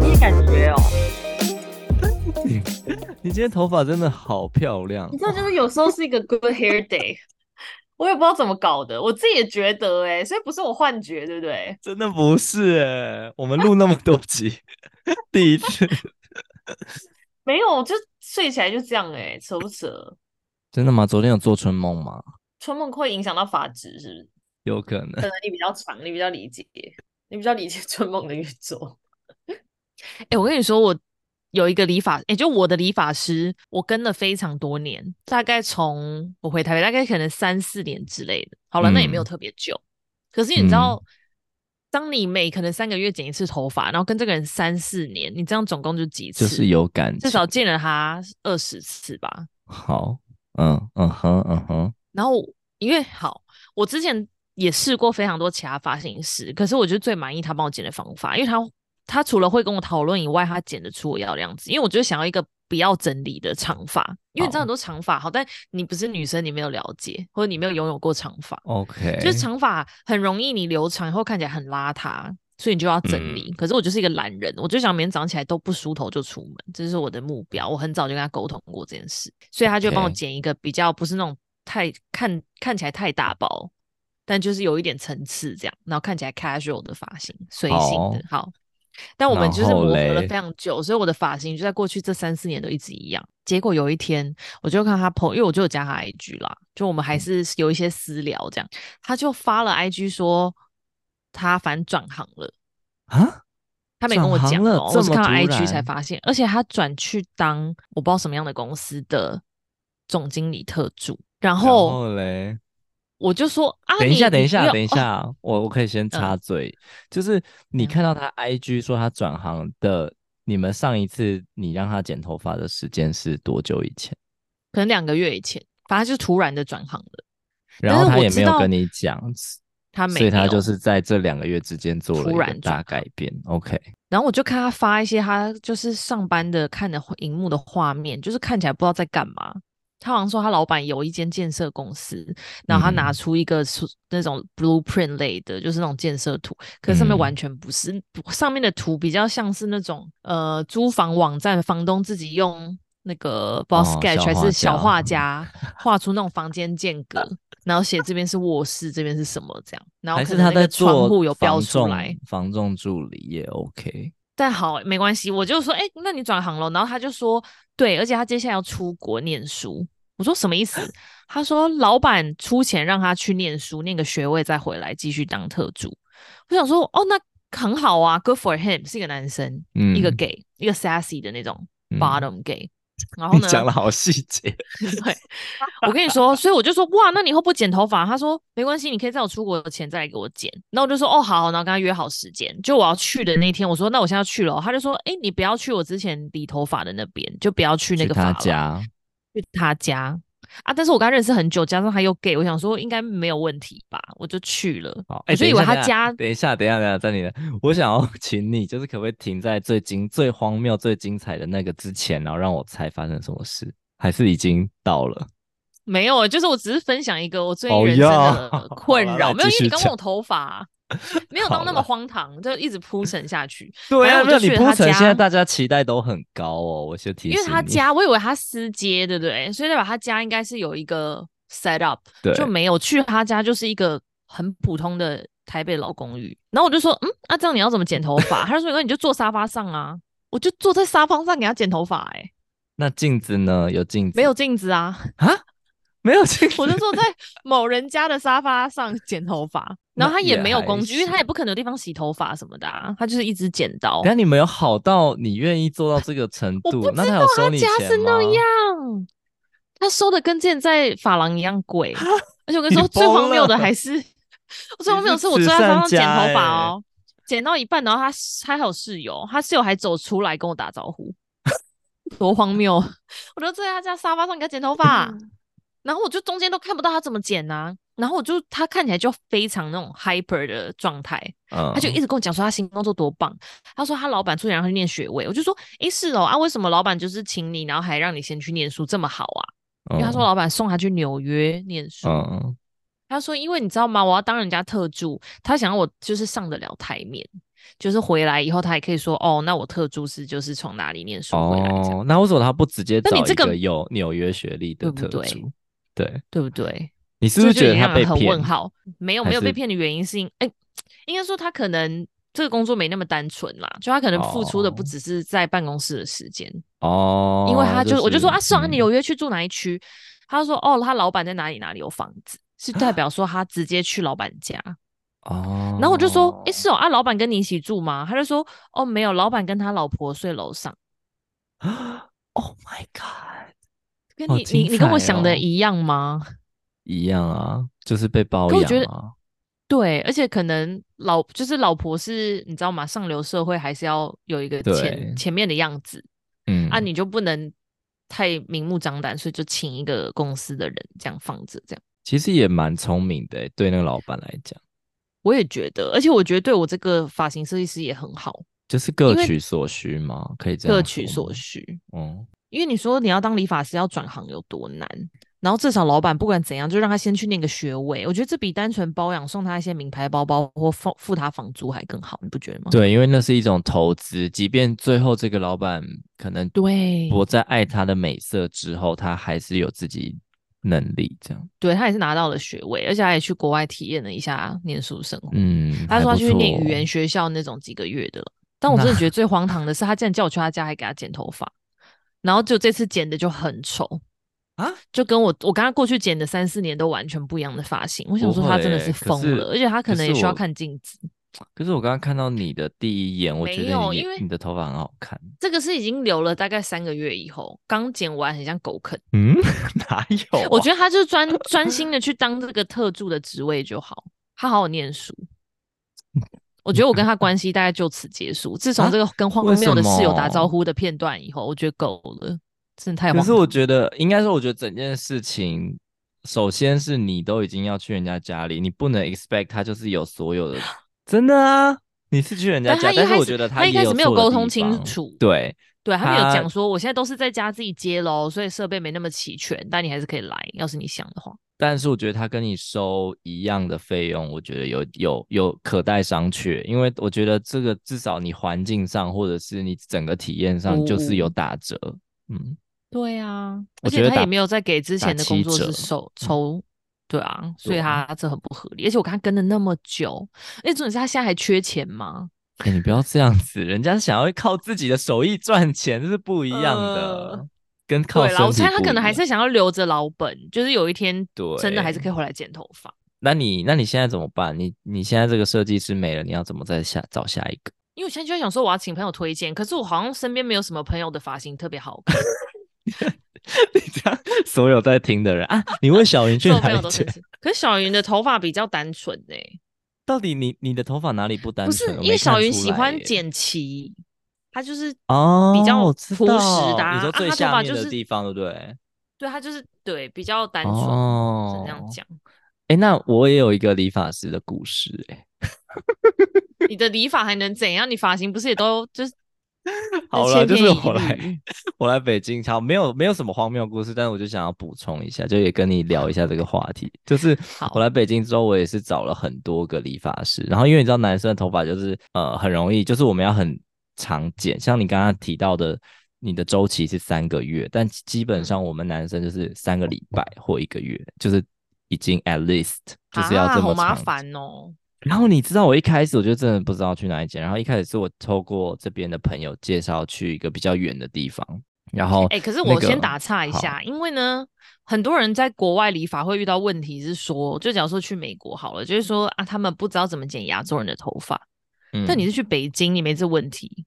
你也感觉哦？你你今天头发真的好漂亮。你知道，就是有时候是一个 good hair day，我也不知道怎么搞的，我自己也觉得哎、欸，所以不是我幻觉，对不对？真的不是哎、欸，我们录那么多集，第一次没有，就睡起来就这样哎、欸，扯不扯？真的吗？昨天有做春梦吗？春梦会影响到发质，是不是？有可能。可能你比较长，你比较理解，你比较理解春梦的运作。哎、欸，我跟你说，我有一个理发，也、欸，就我的理发师，我跟了非常多年，大概从我回台北，大概可能三四年之类的。好了，嗯、那也没有特别久。可是你知道，嗯、当你每可能三个月剪一次头发，然后跟这个人三四年，你这样总共就几次？就是有感，至少见了他二十次吧。好，嗯嗯哼嗯哼。然后因为好，我之前也试过非常多其他发型师，可是我觉得最满意他帮我剪的方法，因为他。他除了会跟我讨论以外，他剪得出我要的样子。因为我就想要一个不要整理的长发，因为你知道很多长发好，但你不是女生，你没有了解，或者你没有拥有过长发。OK，就是长发很容易你留长以后看起来很邋遢，所以你就要整理。嗯、可是我就是一个懒人，我就想每天早上起来都不梳头就出门，这是我的目标。我很早就跟他沟通过这件事，所以他就帮我剪一个比较不是那种太看看起来太大包，但就是有一点层次这样，然后看起来 casual 的发型，随性的，好。但我们就是磨合了非常久，所以我的发型就在过去这三四年都一直一样。结果有一天，我就看他 po，因为我就有加他 IG 啦，就我们还是有一些私聊这样。他就发了 IG 说他反转行了啊，他没跟我讲哦，我是看到 IG 才发现，而且他转去当我不知道什么样的公司的总经理特助，然后，嘞。我就说啊，等一下，等一下，等一下，我我可以先插嘴，嗯、就是你看到他 IG 说他转行的，嗯、你们上一次你让他剪头发的时间是多久以前？可能两个月以前，反正就突然的转行了。然后他也没有跟你讲，他没，所以他就是在这两个月之间做了一个大改变。OK，然后我就看他发一些他就是上班的看的荧幕的画面，就是看起来不知道在干嘛。他好像说他老板有一间建设公司，然后他拿出一个那种 blueprint 类的，就是那种建设图，可是上面完全不是，嗯、上面的图比较像是那种呃租房网站房东自己用那个 boss sketch、哦、还是小画家画出那种房间间隔，然后写这边是卧室，这边是什么这样，然后可能那个窗户有标出来，房仲助理也 OK。但好没关系，我就说哎、欸，那你转行了，然后他就说对，而且他接下来要出国念书。我说什么意思？他说老板出钱让他去念书，念个学位再回来继续当特助。我想说哦，那很好啊，Good for him，是一个男生，嗯、一个 gay，一个 sassy 的那种 bottom gay。嗯、然后呢，讲了好细节。对，我跟你说，所以我就说哇，那你以后不剪头发？他说没关系，你可以在我出国的钱再来给我剪。那我就说哦好，然后跟他约好时间，就我要去的那天，我说那我现在要去了。他就说哎，你不要去我之前理头发的那边，就不要去那个发家。去他家啊，但是我跟他认识很久，加上他又 gay，我想说应该没有问题吧，我就去了。好，哎、欸，我就以为他家。等一下，等一下，等一下，在你的，我想要 请你，就是可不可以停在最精、最荒谬、最精彩的那个之前，然后让我猜发生什么事，还是已经到了？没有，就是我只是分享一个我最近人生的 困扰，哦、没有，因为你刚问我头发。没有到那么荒唐，就一直铺陈下去。对啊，那你铺陈，现在大家期待都很高哦。我先提醒你，因为他家，我以为他私接，对不对？所以代表他家应该是有一个 set up，对就没有去他家，就是一个很普通的台北老公寓。然后我就说，嗯，那、啊、这样你要怎么剪头发？他就说，那你就坐沙发上啊。我就坐在沙发上给他剪头发、欸。哎，那镜子呢？有镜子？没有镜子啊？啊？没有我就坐在某人家的沙发上剪头发。然后他也没有工具，因为他也不可能有地方洗头发什么的、啊，他就是一直剪刀。那你没有好到你愿意做到这个程度？我不知道他家是那样，他收的跟之前在发廊一样贵。而且我跟你说，最荒谬的还是，最荒谬的是我坐在沙发上剪头发哦，剪到一半，然后他他还有室友，他室友还走出来跟我打招呼，多荒谬！我就坐在他家沙发上给他剪头发，然后我就中间都看不到他怎么剪呐、啊。然后我就他看起来就非常那种 hyper 的状态，嗯、他就一直跟我讲说他新工作多棒。他说他老板出钱让他去念学位，我就说诶是哦啊，为什么老板就是请你，然后还让你先去念书，这么好啊？因为他说老板送他去纽约念书。嗯，他说，因为你知道吗？我要当人家特助，他想要我就是上得了台面，就是回来以后他也可以说，哦，那我特助是就是从哪里念书回来。哦，那为什么他不直接找一个有纽约学历的特助？对不对？对，对不对？你是不是觉得他被骗？很问号？没有，没有被骗的原因是因，哎，应该说他可能。这个工作没那么单纯啦，就他可能付出的不只是在办公室的时间哦，因为他就、就是、我就说啊，是啊，嗯、你有约去住哪一区？他说哦，他老板在哪里哪里有房子，是代表说他直接去老板家哦。然后我就说，诶，是哦，啊，老板跟你一起住吗？他就说哦，没有，老板跟他老婆睡楼上。Oh my god！跟你、哦、你你跟我想的一样吗？一样啊，就是被包养啊。对，而且可能老就是老婆是你知道吗？上流社会还是要有一个前前面的样子，嗯。啊，你就不能太明目张胆，所以就请一个公司的人这样放着，这样。其实也蛮聪明的，对那个老板来讲，我也觉得，而且我觉得对我这个发型设计师也很好，就是各取所需嘛，可以这样各取所需，嗯，因为你说你要当理发师要转行有多难？然后至少老板不管怎样，就让他先去念个学位。我觉得这比单纯包养送他一些名牌包包或付付他房租还更好，你不觉得吗？对，因为那是一种投资。即便最后这个老板可能对不再爱他的美色之后，他还是有自己能力这样。对，他也是拿到了学位，而且他也去国外体验了一下念书生活。嗯，他说他去念语言学校那种几个月的了。但我 真的觉得最荒唐的是，他竟然叫我去他家还给他剪头发，然后就这次剪的就很丑。啊，就跟我我刚刚过去剪的三四年都完全不一样的发型，我想说他真的是疯了，而且他可能也需要看镜子。可是我刚刚看到你的第一眼，我觉得你因为你的头发很好看。这个是已经留了大概三个月以后，刚剪完，很像狗啃。嗯，哪有啊？我觉得他就专专心的去当这个特助的职位就好，他好好念书。我觉得我跟他关系大概就此结束。自从这个跟荒谬的室友打招呼的片段以后，我觉得够了。真的太……可是我觉得，应该说，我觉得整件事情，首先是你都已经要去人家家里，你不能 expect 他就是有所有的，真的啊，你是去人家家，但，但是我觉得他，他一开始没有沟通清楚，对，对他没有讲说，我现在都是在家自己接喽，所以设备没那么齐全，但你还是可以来，要是你想的话。但是我觉得他跟你收一样的费用，我觉得有有有可待商榷，因为我觉得这个至少你环境上或者是你整个体验上就是有打折，哦、嗯。对啊，而且他也没有在给之前的工作室收抽，对啊，所以他这很不合理。而且我看他跟了那么久，哎，重点是他现在还缺钱吗？哎，你不要这样子，人家想要靠自己的手艺赚钱，这是不一样的，呃、跟靠身体不一样。对，我猜他可能还是想要留着老本，就是有一天真的还是可以回来剪头发。那你那你现在怎么办？你你现在这个设计师没了，你要怎么再下找下一个？因为我现在就在想说，我要请朋友推荐，可是我好像身边没有什么朋友的发型特别好看。你这样，所有在听的人啊，你问小云去哪里剪？可是小云的头发比较单纯诶、欸。到底你你的头发哪里不单纯？不是，因为小云喜欢剪齐，他就是哦比较朴实的、啊。你说最下面的地方对不对？对，他就是对比较单纯。哦，是这样讲。哎、欸，那我也有一个理发师的故事哎、欸。你的理发还能怎样？你发型不是也都就是？好了，就是我来，我来北京，好，没有没有什么荒谬故事，但是我就想要补充一下，就也跟你聊一下这个话题。就是我来北京之后，我也是找了很多个理发师，然后因为你知道男生的头发就是呃很容易，就是我们要很常剪，像你刚刚提到的，你的周期是三个月，但基本上我们男生就是三个礼拜或一个月，就是已经 at least 就是要这么长，好麻烦哦。然后你知道，我一开始我就真的不知道去哪一间。然后一开始是我透过这边的朋友介绍去一个比较远的地方。然后，哎、欸，可是我先打岔一下，因为呢，很多人在国外理发会遇到问题是说，就假如说去美国好了，就是说啊，他们不知道怎么剪亚洲人的头发。嗯。但你是去北京，你没这问题。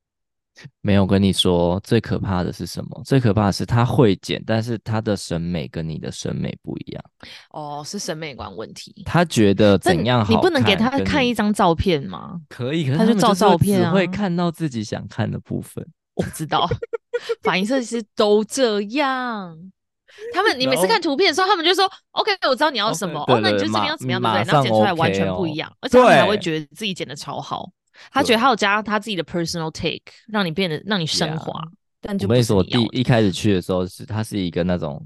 没有跟你说，最可怕的是什么？最可怕的是他会剪，但是他的审美跟你的审美不一样。哦，是审美观问题。他觉得怎样好看？你不能给他看一张照片吗？可以，可是他就照照片啊，只会看到自己想看的部分。我知道，发型设计师都这样。他们，你每次看图片的时候，他们就说：“OK，我知道你要什么。哦，那你就这边要怎么样，对不对？然后剪出来完全不一样，而且他们还会觉得自己剪的超好。”他觉得他有加他自己的 personal take，让你变得让你升华，yeah, 但就不是说，我第一开始去的时候是，它是一个那种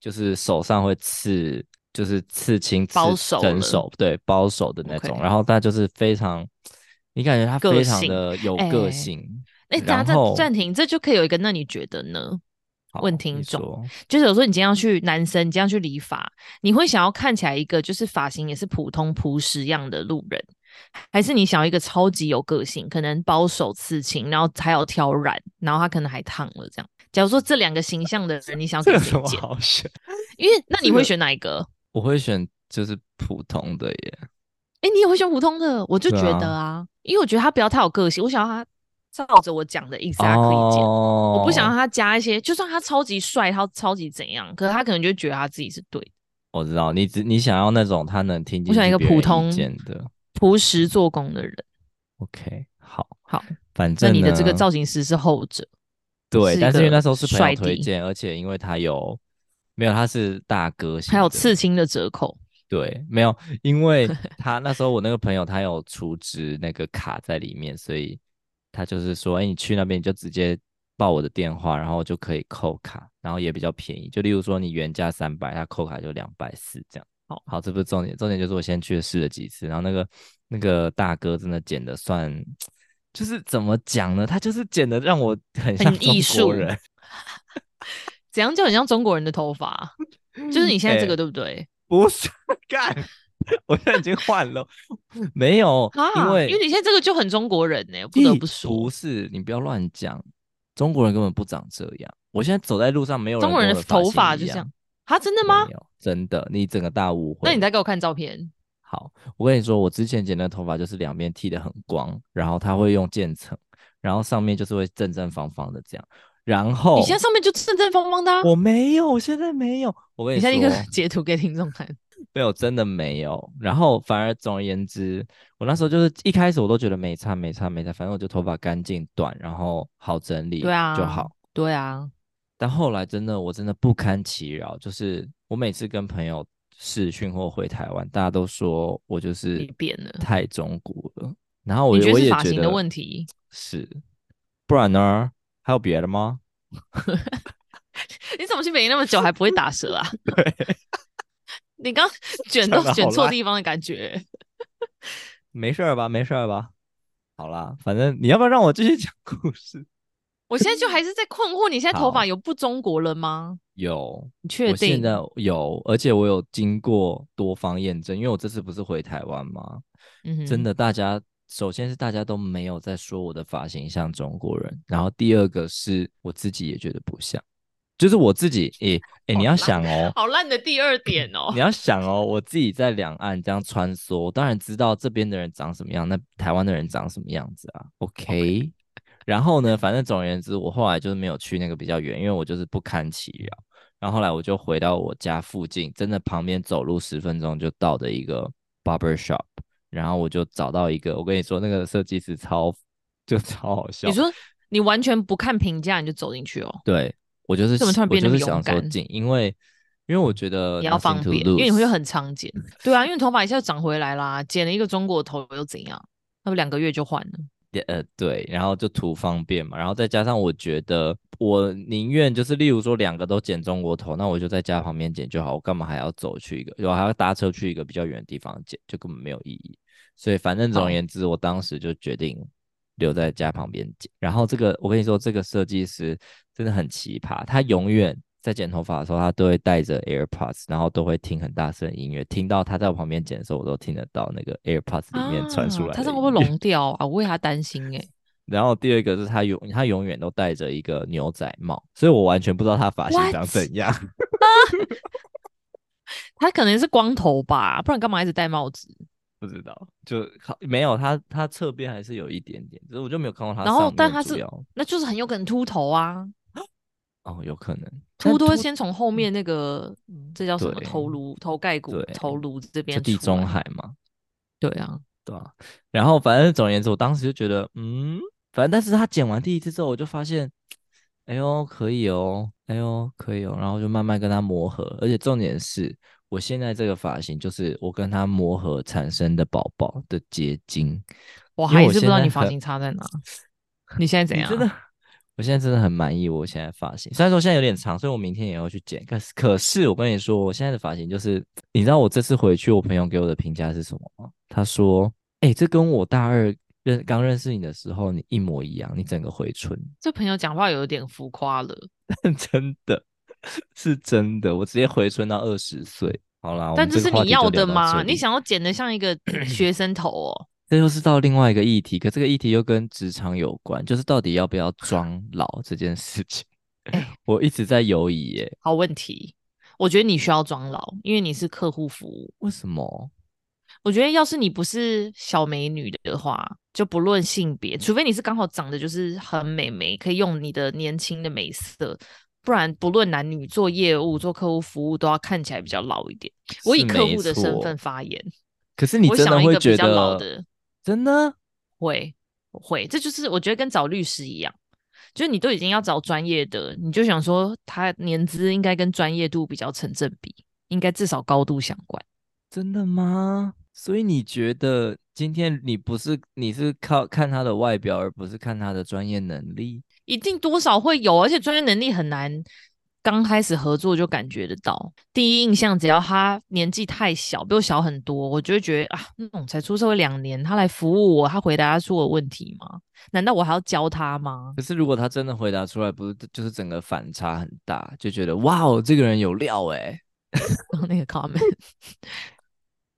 就是手上会刺，就是刺青、包手、整手，对，包手的那种。Okay. 然后他就是非常，你感觉他非常的有个性。哎，大家暂暂停，这就可以有一个，那你觉得呢？问听众，就是有时候你今天要去男生，你今天要去理发，你会想要看起来一个就是发型也是普通朴实样的路人，还是你想要一个超级有个性，可能包手刺青，然后还要挑染，然后他可能还烫了这样？假如说这两个形象的人，你想给谁剪？好选？因为那你会选哪一个？我会选就是普通的耶。哎、欸，你也会选普通的？我就觉得啊，啊因为我觉得他不要太有个性，我想要他。照着我讲的意思，他可以剪。我不想让他加一些，就算他超级帅，他超级怎样，可是他可能就觉得他自己是对的。我知道，你只你想要那种他能听见。我想一个普通的、朴实做工的人。OK，好，好，反正你的这个造型师是后者。对，是但是因为那时候是朋友推荐，而且因为他有没有他是大哥，还有刺青的折扣。对，没有，因为 他那时候我那个朋友他有储值那个卡在里面，所以。他就是说，哎、欸，你去那边你就直接报我的电话，然后就可以扣卡，然后也比较便宜。就例如说你原价三百，他扣卡就两百四这样。好，好，这不是重点，重点就是我先去试了几次，然后那个那个大哥真的剪的算，就是怎么讲呢？他就是剪的让我很像中国人，怎样就很像中国人的头发，就是你现在这个、欸、对不对？不是干。我现在已经换了，没有，啊、因为因为你现在这个就很中国人呢，不得不说，不是你不要乱讲，中国人根本不长这样。我现在走在路上，没有人中国人的头发就这样，啊，真的吗？没有，真的，你整个大误会。那你再给我看照片。好，我跟你说，我之前剪的头发就是两边剃的很光，然后他会用渐层，然后上面就是会正正方方的这样，然后你现在上面就正正方方的、啊，我没有，我现在没有，我跟你说，你现在一个 截图给听众看。没有，真的没有。然后反而总而言之，我那时候就是一开始我都觉得没差没差没差，反正我就头发干净短，然后好整理，对啊，就好。对啊。但后来真的我真的不堪其扰，就是我每次跟朋友视讯或回台湾，大家都说我就是变了，太中国了。然后我我也觉得发型的问题 是，不然呢？还有别的吗？你怎么去北京那么久还不会打折啊？对。你刚卷都卷错地方的感觉，没事儿吧？没事儿吧？好啦，反正你要不要让我继续讲故事？我现在就还是在困惑，你现在头发有不中国了吗？有，你确定？现在有，而且我有经过多方验证，因为我这次不是回台湾吗？嗯，真的，大家首先是大家都没有在说我的发型像中国人，然后第二个是我自己也觉得不像。就是我自己，诶、欸、诶、欸，你要想哦，好烂的第二点哦，你要想哦，我自己在两岸这样穿梭，我当然知道这边的人长什么样，那台湾的人长什么样子啊？OK，, okay. 然后呢，反正总而言之，我后来就是没有去那个比较远，因为我就是不堪其扰。然后后来我就回到我家附近，真的旁边走路十分钟就到的一个 barber shop，然后我就找到一个，我跟你说那个设计师超就超好笑。你说你完全不看评价你就走进去哦？对。我就是，我就是想说紧，因为因为我觉得也要方便，因为你会很常剪。对啊，因为头发一下长回来啦，剪了一个中国头又怎样？那不两个月就换了？呃，对，然后就图方便嘛，然后再加上我觉得我宁愿就是例如说两个都剪中国头，那我就在家旁边剪就好，我干嘛还要走去一个，我还要搭车去一个比较远的地方剪，就根本没有意义。所以反正总而言之，我当时就决定。留在家旁边剪，然后这个我跟你说，这个设计师真的很奇葩。他永远在剪头发的时候，他都会带着 AirPods，然后都会听很大声音乐。听到他在我旁边剪的时候，我都听得到那个 AirPods 里面传出来。他这样会不会聋掉啊？我为他担心哎、欸。然后第二个是他永他永远都戴着一个牛仔帽，所以我完全不知道他发型长怎样。他可能是光头吧，不然干嘛一直戴帽子？不知道，就没有他，他侧边还是有一点点，只是我就没有看到他。然后，但他是，那就是很有可能秃头啊。哦，有可能秃都会先从后面那个，这叫什么？头颅、头盖骨、头颅这边。地中海嘛。对啊，对啊。然后反正总而言之，我当时就觉得，嗯，反正但是他剪完第一次之后，我就发现，哎呦，可以哦，哎呦，可以哦，然后就慢慢跟他磨合，而且重点是。我现在这个发型就是我跟他磨合产生的宝宝的结晶。我还是不知道你发型差在哪。你现在怎样？真的，我现在真的很满意我现在发型，虽然说现在有点长，所以我明天也要去剪。可是，可是我跟你说，我现在的发型就是，你知道我这次回去，我朋友给我的评价是什么吗？他说：“哎、欸，这跟我大二认刚认识你的时候你一模一样，你整个回春。”这朋友讲话有点浮夸了，真的是真的，我直接回春到二十岁。好啦，但这是你要的吗？你想要剪得像一个学生头哦？这又是到另外一个议题，可这个议题又跟职场有关，就是到底要不要装老 这件事情。欸、我一直在犹疑耶。好问题，我觉得你需要装老，因为你是客户服务。为什么？我觉得要是你不是小美女的话，就不论性别，除非你是刚好长得就是很美眉，可以用你的年轻的美色，不然不论男女，做业务、做客户服务都要看起来比较老一点。我以客户的身份发言。可是你真的会觉得？真的会会，这就是我觉得跟找律师一样，就是你都已经要找专业的，你就想说他年资应该跟专业度比较成正比，应该至少高度相关。真的吗？所以你觉得今天你不是你是靠看他的外表，而不是看他的专业能力？一定多少会有，而且专业能力很难。刚开始合作就感觉得到，第一印象只要他年纪太小，比我小很多，我就会觉得啊，那种才出社会两年，他来服务我，他回答出我问题吗？难道我还要教他吗？可是如果他真的回答出来，不是就是整个反差很大，就觉得哇哦，这个人有料哎、欸。那个 comment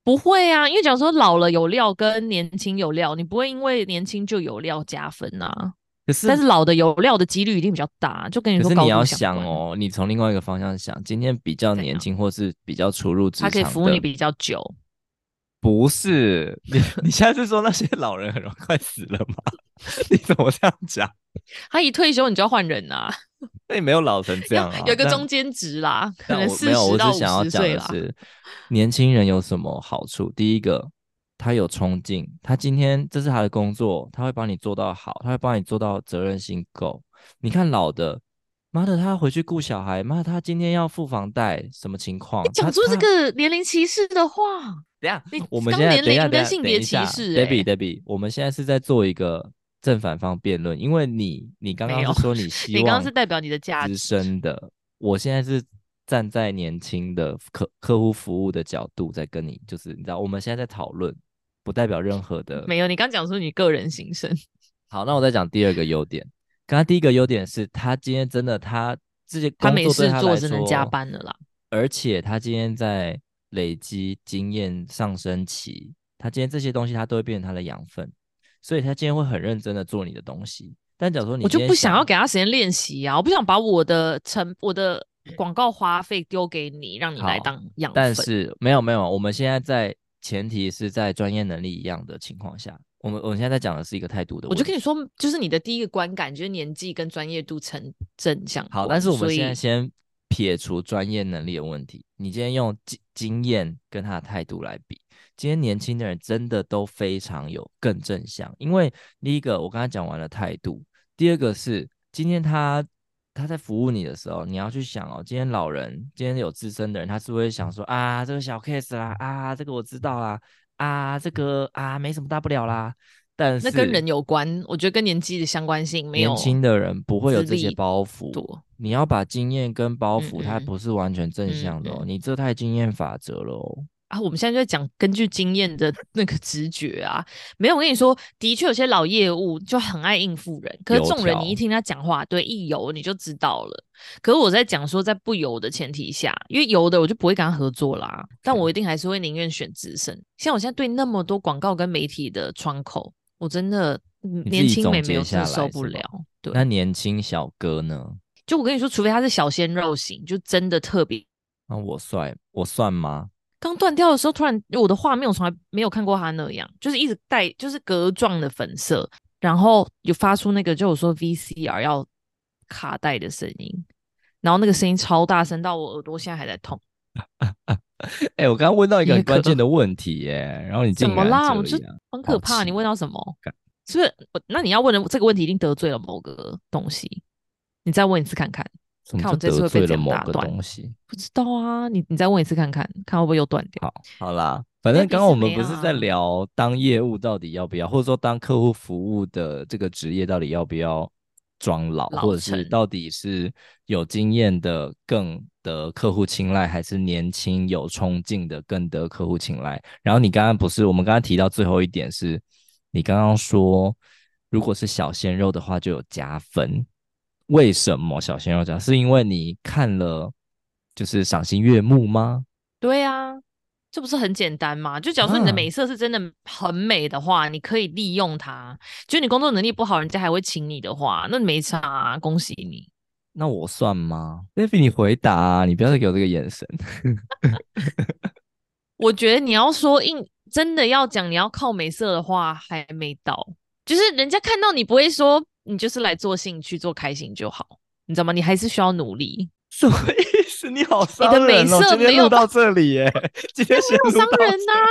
不会啊，因为假如说老了有料跟年轻有料，你不会因为年轻就有料加分啊。可是，但是老的有料的几率一定比较大，就跟你说。可是你要想哦，你从另外一个方向想，今天比较年轻或是比较初入职场，他可以服务你比较久。不是你，你现在是说那些老人很容易快死了吗？你怎么这样讲？他一退休你就要换人啊？那也没有老成这样啊，有一个中间值啦，可能四十到五十岁啦。没有，我只想要讲的是，年轻人有什么好处？第一个。他有冲劲，他今天这是他的工作，他会帮你做到好，他会帮你做到责任心够。你看老的，妈的，他要回去顾小孩，妈的，他今天要付房贷，什么情况？你讲出这个年龄歧视的话，等下，你我们现在年龄跟性别歧视、欸。Debbie，Debbie，我们现在是在做一个正反方辩论，因为你，你刚刚是说你希望，你刚刚是代表你的价值，资深的，我现在是站在年轻的客客户服务的角度在跟你，就是你知道，我们现在在讨论。不代表任何的，没有。你刚讲出你个人心声。好，那我再讲第二个优点。刚刚第一个优点是他今天真的他自己他没事做，只能加班了啦。而且他今天在累积经验上升期，他今天这些东西他都会变成他的养分，所以他今天会很认真的做你的东西。但假如说你，我就不想要给他时间练习啊，我不想把我的成我的广告花费丢给你，让你来当养分。但是没有没有，我们现在在。前提是在专业能力一样的情况下，我们我们现在在讲的是一个态度的问题。我就跟你说，就是你的第一个观感，就是年纪跟专业度成正向。好，但是我们现在先撇除专业能力的问题，你今天用经经验跟他的态度来比，今天年轻的人真的都非常有更正向。因为第一个我刚才讲完了态度，第二个是今天他。他在服务你的时候，你要去想哦，今天老人，今天有资深的人，他是不是会想说啊，这个小 case 啦，啊，这个我知道啦，啊，这个啊，没什么大不了啦。但是那跟人有关，我觉得跟年纪的相关性没有。年轻的人不会有这些包袱，你要把经验跟包袱，它不是完全正向的哦，你这太经验法则了哦。啊，我们现在就在讲根据经验的 那个直觉啊，没有，我跟你说，的确有些老业务就很爱应付人，可是这种人你一听他讲话，对，一油你就知道了。可是我在讲说，在不油的前提下，因为油的我就不会跟他合作啦，但我一定还是会宁愿选资深。像我现在对那么多广告跟媒体的窗口，我真的年轻美眉我真受不了。对，那年轻小哥呢？就我跟你说，除非他是小鲜肉型，就真的特别。那我帅，我算吗？刚断掉的时候，突然我的画面我从来没有看过他那样，就是一直带就是格状的粉色，然后有发出那个就我说 VCR 要卡带的声音，然后那个声音超大声到我耳朵现在还在痛。哎、欸，我刚刚问到一个很关键的问题耶，然后你怎么啦？我就很可怕，你问到什么？是不是？那你要问的这个问题一定得罪了某个东西，你再问一次看看。看我这次会被怎么打断？不知道啊，你你再问一次看看，看会不会又断掉？好，好啦，反正刚刚我们不是在聊当业务到底要不要，或者说当客户服务的这个职业到底要不要装老，老或者是到底是有经验的更得客户青睐，还是年轻有冲劲的更得客户青睐？然后你刚刚不是我们刚刚提到最后一点是，你刚刚说如果是小鲜肉的话就有加分，为什么小鲜肉讲？是因为你看了就是赏心悦目吗？对啊。这不是很简单吗？就假如说你的美色是真的很美的话，啊、你可以利用它。就你工作能力不好，人家还会请你的话，那没差、啊，恭喜你。那我算吗？Baby，你回答、啊，你不要再给我这个眼神。我觉得你要说硬真的要讲你要靠美色的话，还没到。就是人家看到你不会说你就是来做兴趣、做开心就好，你知道吗？你还是需要努力。什么意思？你好伤人哦！你的美色没有到这里耶，今天没有伤人呐、啊，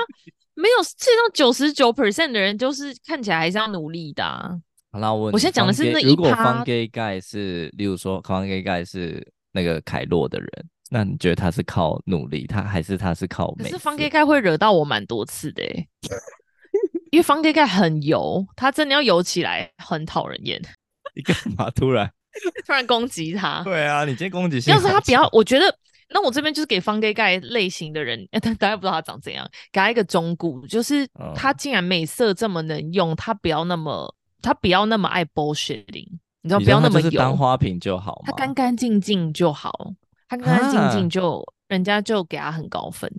没有。世界上九十九 percent 的人就是看起来还是要努力的、啊。好啦，我我现在讲的是那一趴。如果方 gay guy 是，例如说方 gay guy 是那个凯洛的人，那你觉得他是靠努力，他还是他是靠美？可是方 gay guy 会惹到我蛮多次的，因为方 gay guy 很油，他真的要油起来很讨人厌。你干嘛突然？突然攻击他？对啊，你今天攻击性。要是他比较，我觉得，那我这边就是给方 gay guy 类型的人，但大家不知道他长怎样，给他一个忠告，就是他竟然美色这么能用，他不要那么，他不要那么爱 bullshitting，你知道，不要那么油，当花瓶就好，他干干净净就好，他干干净净就，人家就给他很高分。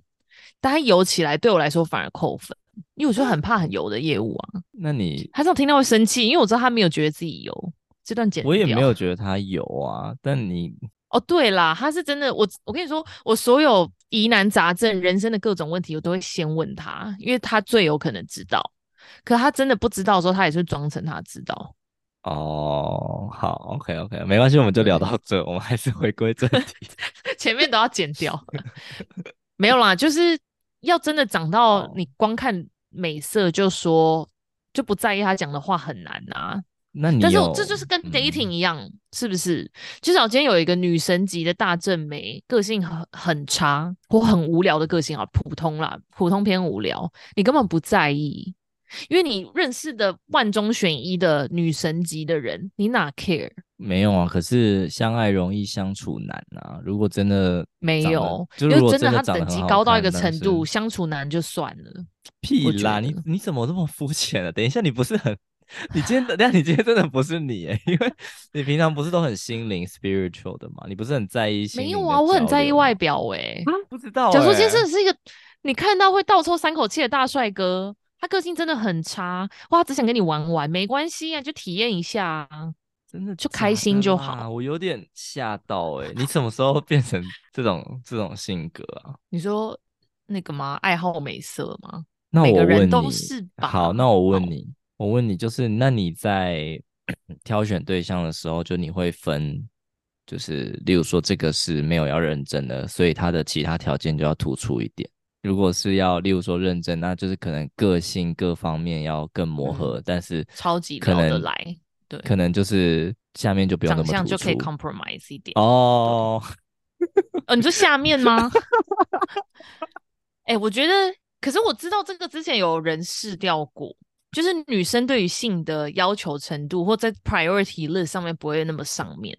但他油起来，对我来说反而扣分，因为我就很怕很油的业务啊。那你他这样听到会生气，因为我知道他没有觉得自己油。这段剪掉，我也没有觉得他油啊，但你哦，对啦，他是真的，我我跟你说，我所有疑难杂症、人生的各种问题，我都会先问他，因为他最有可能知道。可他真的不知道的时候，他也是装成他知道。哦，好，OK OK，没关系，我们就聊到这，我们还是回归正题，前面都要剪掉。没有啦，就是要真的长到你光看美色就说就不在意他讲的话很难啊。那你但是这就是跟 dating 一样，嗯、是不是？至少今天有一个女神级的大正美，个性很很差或很无聊的个性啊，普通啦，普通偏无聊，你根本不在意，因为你认识的万中选一的女神级的人，你哪 care？没有啊，可是相爱容易相处难啊。如果真的没有，就如果真的他等级高到一个程度，相处难就算了。屁啦，你你怎么这么肤浅啊？等一下，你不是很？你今天，但你今天真的不是你诶，因为你平常不是都很心灵 spiritual 的嘛？你不是很在意心？没有啊，我很在意外表哎。啊，不知道。假如说今天真的是一个你看到会倒抽三口气的大帅哥，他个性真的很差，哇，只想跟你玩玩，没关系啊，就体验一下啊，真的就开心就好。我有点吓到哎，你 什么时候变成这种这种性格啊？你说那个吗？爱好美色吗？那我问你。好，那我问你。我问你，就是那你在 挑选对象的时候，就你会分，就是例如说这个是没有要认真的，所以他的其他条件就要突出一点。如果是要例如说认真，那就是可能个性各方面要更磨合，嗯、但是超级聊得来，对，可能就是下面就不用那么长相就可以 compromise 一点哦。哦，你说下面吗？哎、欸，我觉得，可是我知道这个之前有人试掉过。就是女生对于性的要求程度，或在 priority list 上面不会那么上面。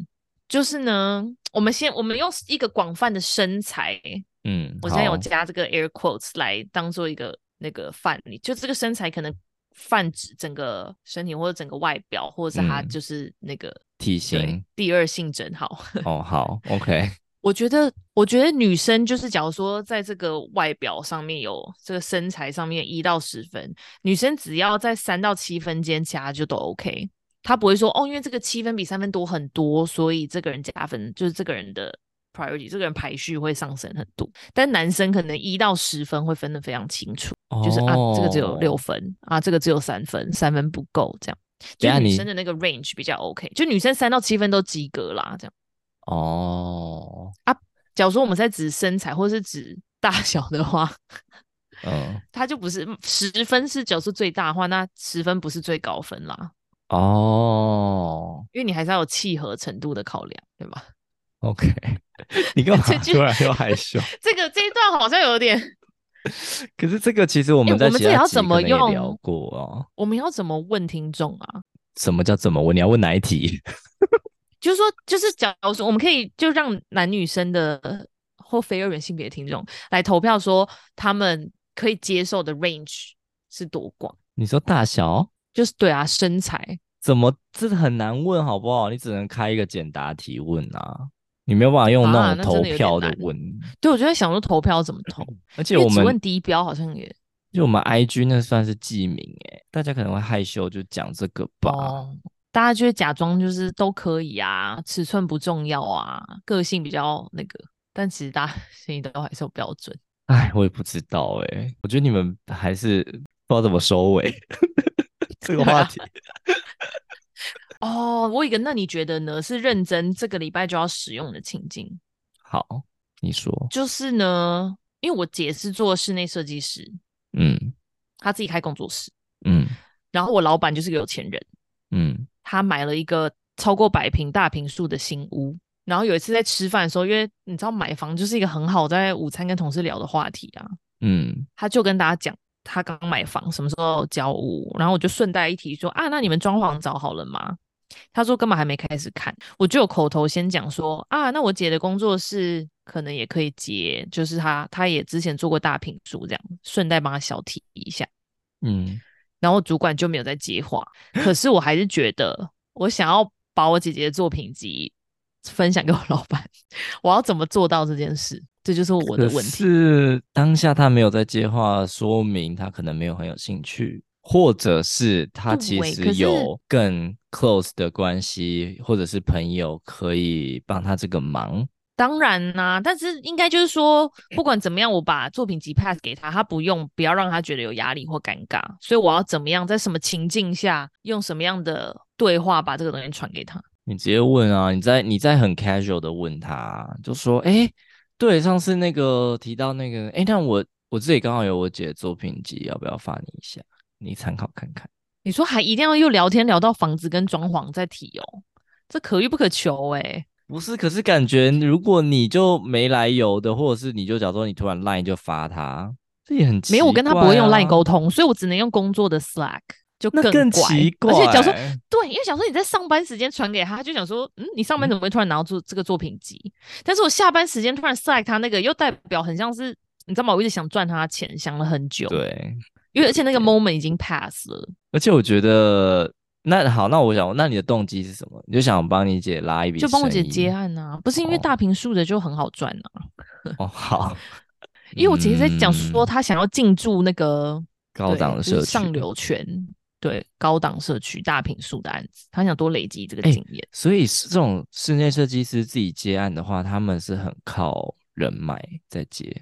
就是呢，我们先我们用一个广泛的身材，嗯，我现在有加这个 air quotes 来当做一个那个范例，就这个身材可能泛指整个身体或者整个外表，或者是他就是那个、嗯、体型第二性征好。哦，好，OK。我觉得，我觉得女生就是，假如说在这个外表上面有这个身材上面一到十分，女生只要在三到七分间，其他就都 OK。她不会说哦，因为这个七分比三分多很多，所以这个人加分，就是这个人的 priority，这个人排序会上升很多。但男生可能一到十分会分得非常清楚，哦、就是啊，这个只有六分啊，这个只有三分，三分不够这样。就女生的那个 range 比较 OK，就女生三到七分都及格啦，这样。哦啊，假如说我们在指身材或是指大小的话，嗯，它就不是十分是角数最大的话，那十分不是最高分啦。哦，因为你还是要有契合程度的考量，对吧？OK，你干嘛 突然又害羞？这个这一段好像有点，可是这个其实我们在其他集可能也聊过哦。我们要怎么问听众啊？什么叫怎么问？你要问哪一题？就是说，就是假如说，我们可以就让男女生的或非二元性别听众来投票，说他们可以接受的 range 是多广？你说大小？就是对啊，身材怎么这很难问，好不好？你只能开一个简答题问啊，你没有办法用那种投票的问。啊、对，我就在想说投票怎么投，而且我们只问低标好像也，就我们 IG 那算是记名哎，大家可能会害羞，就讲这个吧。哦大家就会假装就是都可以啊，尺寸不重要啊，个性比较那个，但其实大家 心里都还是有标准。哎，我也不知道哎、欸，我觉得你们还是不知道怎么收尾 这个话题。哦，我一个，那你觉得呢？是认真这个礼拜就要使用的情境？好，你说。就是呢，因为我姐是做室内设计师，嗯，她自己开工作室，嗯，然后我老板就是个有钱人，嗯。他买了一个超过百平大平数的新屋，然后有一次在吃饭的时候，因为你知道买房就是一个很好在午餐跟同事聊的话题啊，嗯，他就跟大家讲他刚买房什么时候交屋，然后我就顺带一提说啊，那你们装潢找好了吗？他说根本还没开始看，我就有口头先讲说啊，那我姐的工作室可能也可以接，就是他他也之前做过大品书这样，顺带帮他小提一下，嗯。然后主管就没有再接话，可是我还是觉得，我想要把我姐姐的作品集分享给我老板，我要怎么做到这件事？这就是我的问题。是当下他没有在接话，说明他可能没有很有兴趣，或者是他其实有更 close 的关系，或者是朋友可以帮他这个忙。当然啦、啊，但是应该就是说，不管怎么样，我把作品集 pass 给他，他不用，不要让他觉得有压力或尴尬。所以我要怎么样，在什么情境下，用什么样的对话把这个东西传给他？你直接问啊，你在你在很 casual 的问他，就说，哎、欸，对，上次那个提到那个，哎、欸，那我我自己刚好有我姐的作品集，要不要发你一下，你参考看看？你说还一定要又聊天聊到房子跟装潢再提哦，这可遇不可求哎、欸。不是，可是感觉如果你就没来由的，或者是你就假如说你突然 Line 就发他，这也很奇怪、啊、没有，我跟他不会用 Line 沟通，所以我只能用工作的 Slack，就更，更奇怪。而且假如说对，因为假如说你在上班时间传给他，他就想说，嗯，你上班怎么会突然拿到做这个作品集？嗯、但是我下班时间突然 Slack 他那个，又代表很像是你知道吗？我一直想赚他钱，想了很久。对，因为而且那个 moment 已经 pass 了。而且我觉得。那好，那我想，那你的动机是什么？你就想帮你姐拉一笔，就帮我姐接案啊？不是因为大坪数的就很好赚啊？哦，好，因为我姐姐在讲说，她想要进驻那个高档的社区，就是、上流圈，对，高档社区大坪数的案子，她想多累积这个经验、欸。所以这种室内设计师自己接案的话，他们是很靠人脉在接，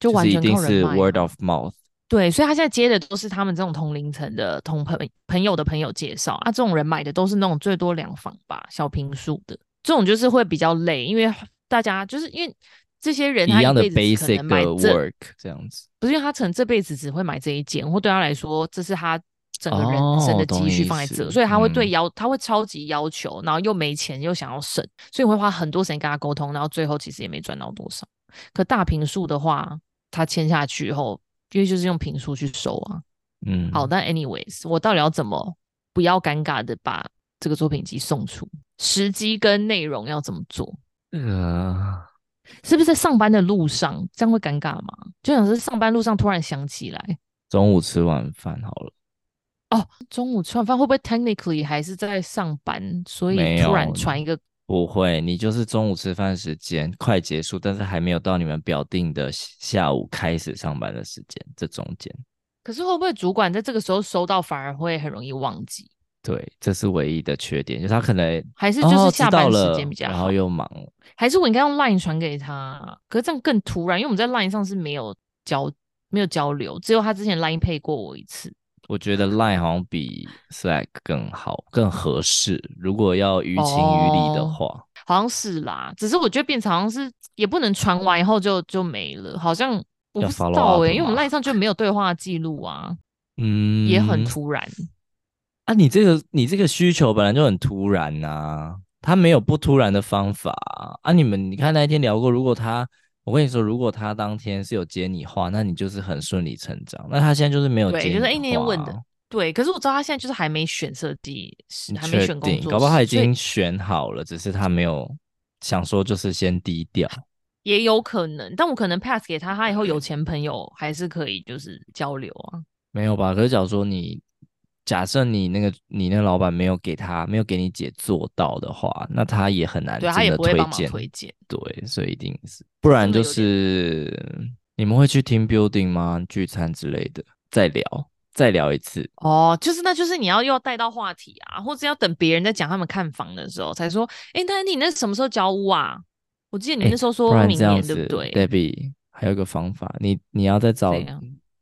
就完全是 word of mouth。对，所以他现在接的都是他们这种同龄层的同朋朋友的朋友介绍啊，这种人买的都是那种最多两房吧，小平数的，这种就是会比较累，因为大家就是因为这些人他一辈子可能买这 work 这样子，不是因为他可能这辈子只会买这一间，或对他来说这是他整个人生的积蓄放在这，哦、所以他会对要、嗯、他会超级要求，然后又没钱又想要省，所以会花很多时间跟他沟通，然后最后其实也没赚到多少。可大平数的话，他签下去以后。因为就是用坪数去收啊，嗯，好，但 anyways，我到底要怎么不要尴尬的把这个作品集送出？时机跟内容要怎么做？呃，是不是在上班的路上这样会尴尬吗？就想是上班路上突然想起来，中午吃完饭好了。哦，中午吃完饭会不会 technically 还是在上班？所以突然传一个。不会，你就是中午吃饭时间快结束，但是还没有到你们表定的下午开始上班的时间，这中间。可是会不会主管在这个时候收到，反而会很容易忘记？对，这是唯一的缺点，就是他可能还是就是下班时间比较好，然后又忙。还是我应该用 Line 传给他？可是这样更突然，因为我们在 Line 上是没有交没有交流，只有他之前 Line 配过我一次。我觉得 Line 好像比 Slack 更好，更合适。如果要于情于理的话，哦，好像是啦。只是我觉得变成好像是也不能传完以后就就没了，好像我不知道哎，欸，因为我们 Line 上就没有对话记录啊。嗯，也很突然啊。你这个你这个需求本来就很突然呐，啊，他没有不突然的方法啊。你们你看那一天聊过，如果他。我跟你说，如果他当天是有接你话，那你就是很顺理成章。那他现在就是没有接你话，对，就是一年问的，对，可是我知道他现在就是还没选设计师，还没选工作，搞不好他已经选好了，只是他没有想说就是先低调，也有可能。但我可能 pass 给他，他以后有钱朋友还是可以就是交流啊。没有吧？可是假如说你假设你那个你那个老板没有给他没有给你姐做到的话，那他也很难真的推荐。推荐。对，所以一定是，不然就是你们会去 team building 吗？聚餐之类的，再聊。再聊一次哦，就是那，就是你要又要带到话题啊，或者要等别人在讲他们看房的时候才说，哎、欸，但是你那什么时候交屋啊？我记得你那时候说明年，对不对？Debbie，还有一个方法，你你要再找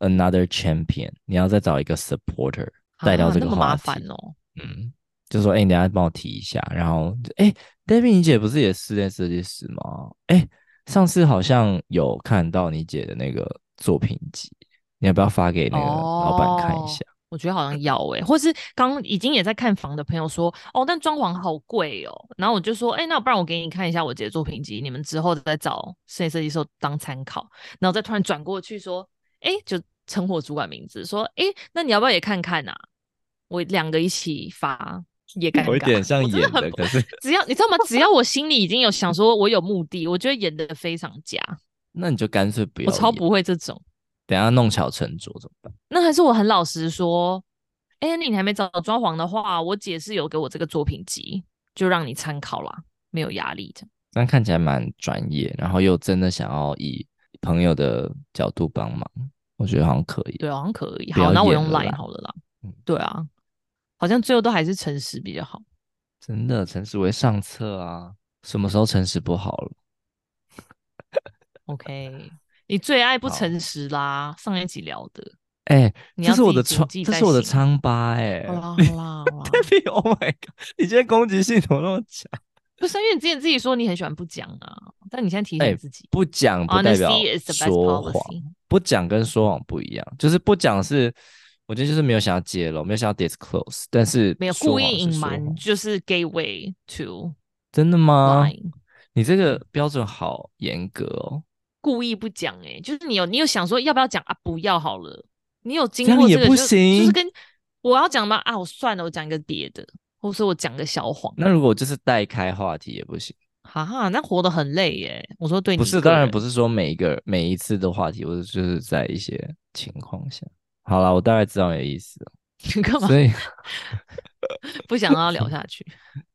another champion，你要再找一个 supporter 带到这个话题，啊、那么麻烦哦。嗯，就说，哎、欸，你等下帮我提一下，然后，哎、欸、，David，你姐不是也室内设计师吗？哎、欸，上次好像有看到你姐的那个作品集。你要不要发给那个老板看一下？哦，我觉得好像要诶、欸，或是刚已经也在看房的朋友说，哦，但装潢好贵哦。然后我就说，哎、欸，那不然我给你看一下我姐的作品集，你们之后再找室内设计师当参考。然后再突然转过去说，哎、欸，就称呼主管名字，说，哎、欸，那你要不要也看看啊？我两个一起发也尴尬，有一点像演的，可是只要你知道吗？只要我心里已经有想说我有目的，我觉得演的非常假。那你就干脆不要，我超不会这种。等下弄巧成拙怎么办？那还是我很老实说，哎、欸，你还没找到装潢的话，我姐是有给我这个作品集，就让你参考啦，没有压力这样。但看起来蛮专业，然后又真的想要以朋友的角度帮忙，我觉得好像可以。对，好像可以。好，那我用 Line 好了啦。嗯，对啊，好像最后都还是诚实比较好。真的，诚实为上策啊！什么时候诚实不好了？OK。你最爱不诚实啦！上一集聊的，哎、欸，这是我的疮，这是我的疮疤、欸，哎，好啦好啦，Debbie，Oh my god，你今天攻击性怎么那么强？不是因为你之前自己说你很喜欢不讲啊，但你现在提醒自己，欸、不讲不代表说谎，不讲跟说谎不一样，就是不讲是，我觉得就是没有想要揭露，没有想要 disclose，但是没有故意隐瞒，就是 gateway to，真的吗？你这个标准好严格哦。故意不讲哎、欸，就是你有你有想说要不要讲啊？不要好了，你有经过这个就，也不行就是跟我要讲吗？啊，我算了，我讲一个别的，或者说我讲个小谎。那如果就是带开话题也不行，哈哈，那活得很累耶、欸。我说对你不是，当然不是说每一个每一次的话题，我就是在一些情况下。好了，我大概知道你的意思了。你干嘛？所以 不想让他聊下去。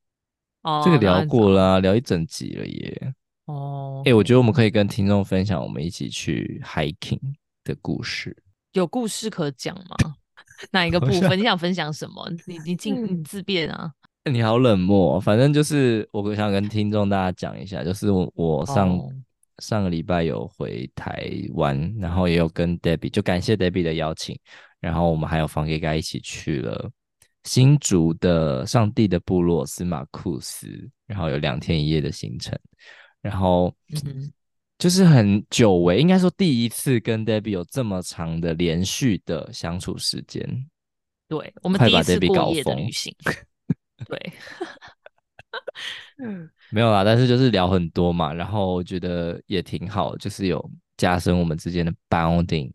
哦，这个聊过了、啊，聊一整集了耶。哦，哎，我觉得我们可以跟听众分享我们一起去 hiking 的故事。有故事可讲吗？哪一个部分？你想分享什么？你你进你自便啊！你好冷漠，反正就是我想跟听众大家讲一下，就是我我上、oh. 上个礼拜有回台湾，然后也有跟 Debbie，就感谢 Debbie 的邀请，然后我们还有房给盖一起去了新竹的上帝的部落司马库斯，然后有两天一夜的行程。然后，嗯，就是很久违，应该说第一次跟 Debbie 有这么长的连续的相处时间。对，我们第一次过夜的旅行。对 嗯，没有啦，但是就是聊很多嘛，然后我觉得也挺好，就是有加深我们之间的 bonding，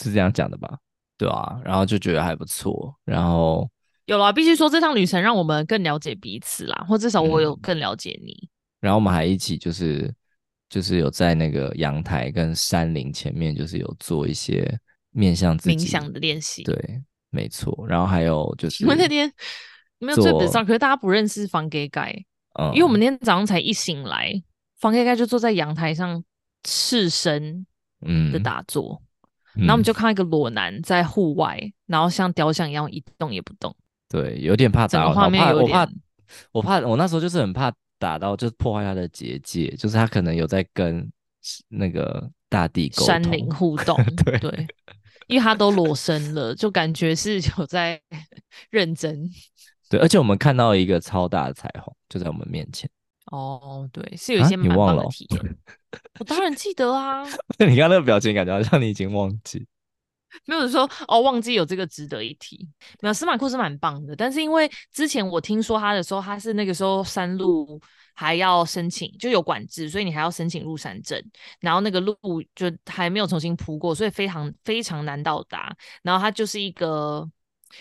是这样讲的吧？对啊，然后就觉得还不错，然后有啦，必须说这趟旅程让我们更了解彼此啦，或至少我有更了解你。嗯然后我们还一起就是就是有在那个阳台跟山林前面，就是有做一些面向自己冥想的练习。对，没错。然后还有就是，因为那天没有最本上，可是大家不认识房给盖，嗯，因为我们那天早上才一醒来，房给盖就坐在阳台上赤身嗯的打坐，嗯，然后我们就看到一个裸男在户外，然后像雕像一样一动也不动。对，有点怕打扰，我怕，我怕，我怕，我那时候就是很怕。打到就是破坏他的结界，就是他可能有在跟那个大地沟、山林互动，对对，因为他都裸身了，就感觉是有在认真。对，而且我们看到一个超大的彩虹就在我们面前。哦，对，是有一些蛮棒的体验。啊、我当然记得啊，你刚刚那个表情，感觉好像你已经忘记。没有说哦，忘记有这个值得一提。没有，司马库是蛮棒的，但是因为之前我听说他的时候，他是那个时候山路还要申请，就有管制，所以你还要申请入山证，然后那个路就还没有重新铺过，所以非常非常难到达。然后它就是一个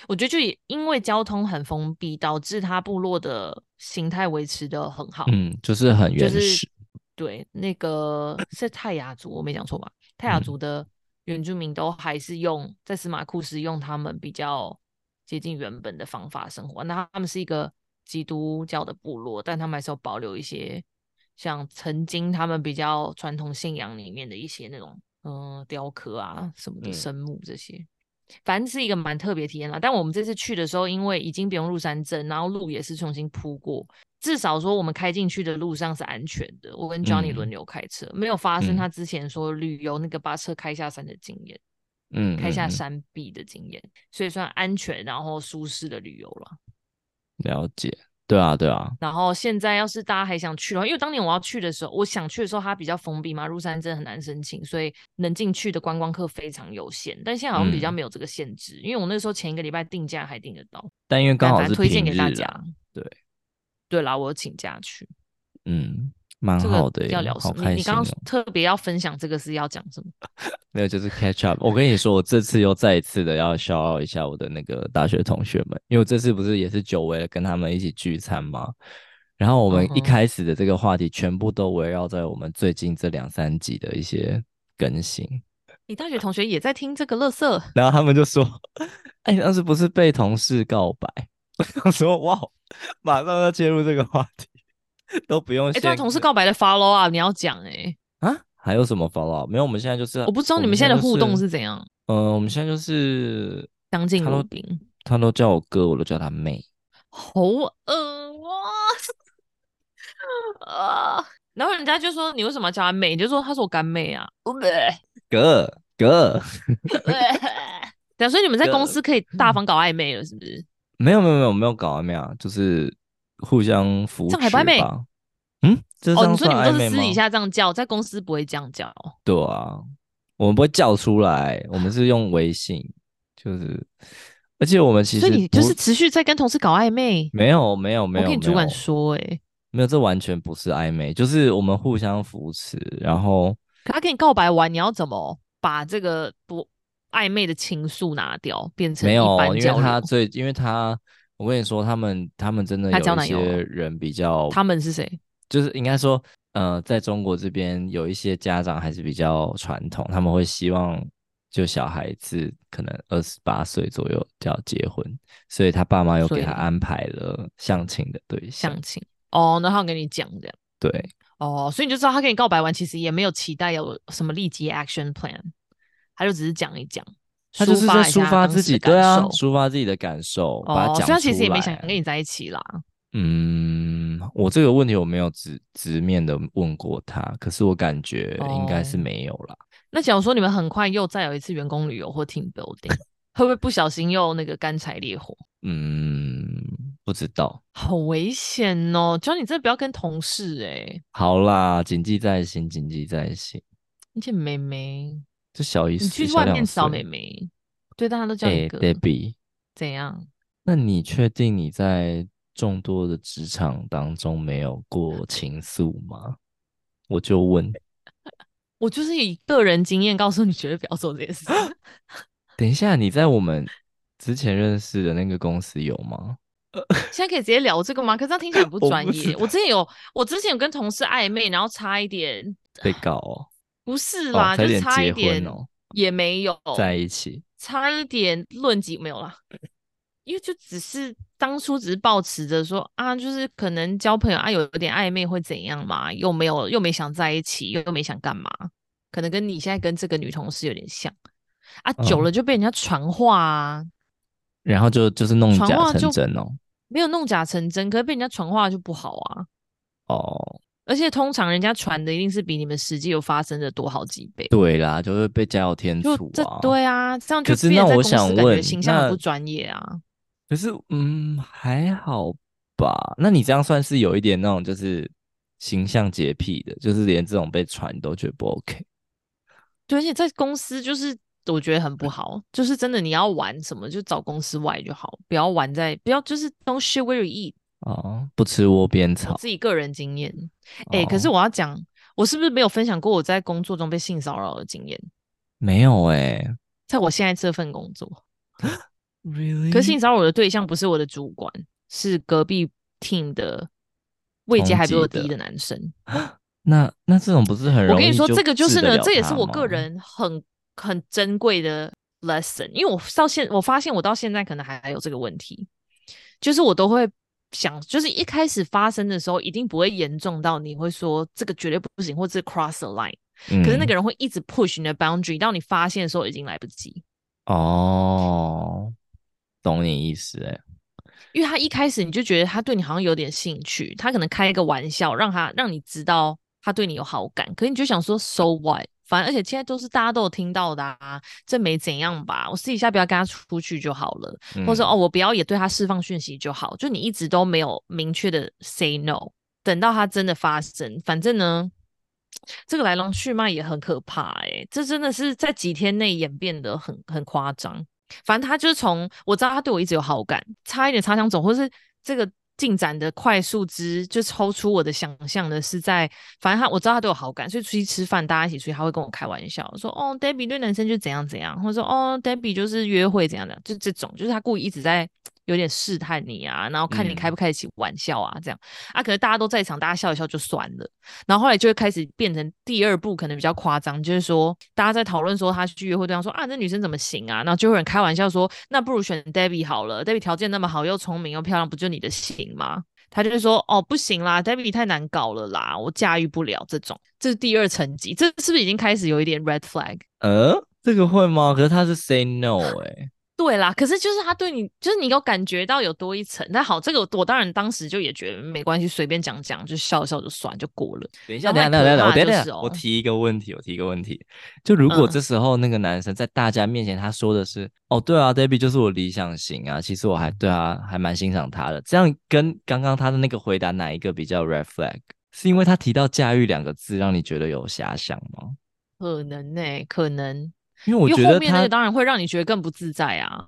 我觉得就也因为交通很封闭，导致他部落的形态维持的很好。嗯，就是很原始。就是、对，那个是泰雅族，我没讲错吧？泰雅族的原住民都还是用在司马库斯用他们比较接近原本的方法生活。那他们是一个基督教的部落，但他们还是有保留一些像曾经他们比较传统信仰里面的一些那种嗯、呃、雕刻啊什么的生木这些。嗯反正是一个蛮特别体验啦，但我们这次去的时候，因为已经不用入山证，然后路也是重新铺过，至少说我们开进去的路上是安全的。我跟 Johnny 轮流开车，嗯、没有发生他之前说旅游那个把车开下山的经验，嗯，开下山壁的经验，所以算安全然后舒适的旅游了。了解。对啊，对啊。然后现在要是大家还想去的话，因为当年我要去的时候，我想去的时候它比较封闭嘛，入山真的很难申请，所以能进去的观光客非常有限。但现在好像比较没有这个限制，嗯、因为我那个时候前一个礼拜定价还订得到。但因为刚好是推荐给大家，对，对啦，我请假去。嗯。蛮好的，要聊什么？你刚刚特别要分享这个是要讲什么？没有，就是 catch up。我跟你说，我这次又再一次的要 shout out 一下我的那个大学同学们，因为我这次不是也是久违了跟他们一起聚餐吗？然后我们一开始的这个话题全部都围绕在我们最近这两三集的一些更新。你大学同学也在听这个乐色？然后他们就说：“ 哎、欸，当时不是被同事告白？” 我想说：“哇，马上要切入这个话题。” 都不用。哎、欸，对同事告白的 follow up 你要讲哎、欸、啊，还有什么 follow up？没有，我们现在就是我不知道你们现在的互动是怎样。嗯、呃，我们现在就是相敬如宾。他都叫我哥，我都叫他妹。好恶啊！啊！然后人家就说你为什么叫他妹？你就说他是我干妹啊。哥哥。对，所以你们在公司可以大方搞暧昧了，是不是？没有没有没有没有搞暧昧啊，就是。互相扶持吧。嗯，哦，你说你们都是私底下这样叫，在公司不会这样叫。对啊，我们不会叫出来，我们是用微信，就是，而且我们其实，所以你就是持续在跟同事搞暧昧？没有，没有，没有。我跟你主管说，哎，没有，这完全不是暧昧，就是我们互相扶持。然后，可他跟你告白完，你要怎么把这个不暧昧的情愫拿掉，变成没有？因为他最，因为他。我跟你说，他们他们真的有一些人比较，他们是谁？就是应该说，呃，在中国这边有一些家长还是比较传统，他们会希望就小孩子可能二十八岁左右就要结婚，所以他爸妈又给他安排了相亲的对象。相亲哦，那他跟你讲这样。对哦，所以你就知道他跟你告白完，其实也没有期待有什么立即 action plan，他就只是讲一讲。他就是在抒发自己，对啊，抒发自己的感受，把它讲出来。其实也没想跟你在一起啦。嗯，我这个问题我没有直直面的问过他，可是我感觉应该是没有啦。哦。那假如说你们很快又再有一次员工旅游或 team building，会不会不小心又那个干柴烈火？嗯，不知道。好危险哦！叫你真的不要跟同事哎、欸。好啦，谨记在心，谨记在心。而且妹妹。这小意思，你去外面找妹妹，对，大家都叫你哥。Debbie，怎样？那你确定你在众多的职场当中没有过情愫吗？我就问，我就是以个人经验告诉你，绝对不要做这件事。等一下，你在我们之前认识的那个公司有吗？现在可以直接聊这个吗？可是听起来不专业。我，我之前有，我之前有跟同事暧昧，然后差一点被告哦。不是啦，哦、就差一点，也没有在一起，差一点论及没有啦，因为就只是当初只是抱持着说啊，就是可能交朋友啊，有有点暧昧会怎样嘛，又没有又没想在一起，又又没想干嘛，可能跟你现在跟这个女同事有点像。啊，久了就被人家传话啊，嗯、然后就就是弄假成真哦，没有弄假成真，可是被人家传话就不好啊，哦。而且通常人家传的一定是比你们实际有发生的多好几倍。对啦，就会被加油添醋啊。对啊，这样就可是那我想问，形象很不专业啊。可是嗯，还好吧？那你这样算是有一点那种就是形象洁癖的，就是连这种被传都觉得不 OK。对，而且在公司就是我觉得很不好，就是真的你要玩什么就找公司外就好，不要玩在不要就是 don't shit where you eat。哦，不吃窝边草。自己个人经验，哎、欸，哦、可是我要讲，我是不是没有分享过我在工作中被性骚扰的经验？没有哎、欸，在我现在这份工作，Really？可是性骚扰的对象不是我的主管，是隔壁 team 的位阶还比我低的男生。那那这种不是很容易？我跟你说，这个就是呢，这也是我个人很很珍贵的 lesson。因为我到现，我发现我到现在可能还有这个问题，就是我都会想，就是一开始发生的时候，一定不会严重到你会说这个绝对不行，或者 cross the line。嗯。可是那个人会一直 push 你的 boundary，到你发现的时候已经来不及。哦，懂你意思哎。因为他一开始你就觉得他对你好像有点兴趣，他可能开一个玩笑，让他让你知道。他对你有好感，可是你就想说，so what？反正而且现在都是大家都有听到的啊，这没怎样吧？我私底下不要跟他出去就好了，嗯、或者说哦，我不要也对他释放讯息就好。就你一直都没有明确的 say no，等到他真的发生，反正呢，这个来龙去脉也很可怕哎、欸，这真的是在几天内演变得很很夸张。反正他就是从我知道他对我一直有好感，差一点擦枪走，或是这个。进展的快速之就超出我的想象的是在，反正他我知道他对我好感，所以出去吃饭，大家一起出去，他会跟我开玩笑说，哦，Debbie 对男生就怎样怎样，或者说哦，Debbie 就是约会怎样的，就这种，就是他故意一直在。有点试探你啊，然后看你开不开得起玩笑啊，这样、嗯、啊，可能大家都在场，大家笑一笑就算了。然后后来就会开始变成第二步，可能比较夸张，就是说大家在讨论说他去约会对方说啊，这女生怎么行啊？然后就有人开玩笑说，那不如选 Debbie 好了，Debbie 条件那么好，又聪明又漂亮，不就你的型吗？他就是说哦，不行啦，Debbie 太难搞了啦，我驾驭不了这种。这是第二层级，这是不是已经开始有一点 red flag？呃，这个会吗？可是他是 say no 哎、欸。对啦，可是就是他对你，就是你有感觉到有多一层。那好，这个我，我当然当时就也觉得没关系，随便讲讲，就笑笑就算就过了。等一下，等一下，等一下，我等下，我提一个问题，我提一个问题，就如果这时候那个男生在大家面前他说的是，嗯、哦，对啊，Debbie 就是我理想型啊，其实我还对啊还蛮欣赏他的，这样跟刚刚他的那个回答哪一个比较 red flag？是因为他提到驾驭两个字，让你觉得有遐想吗？可能呢、欸，可能。因为我觉得后面那个当然会让你觉得更不自在啊。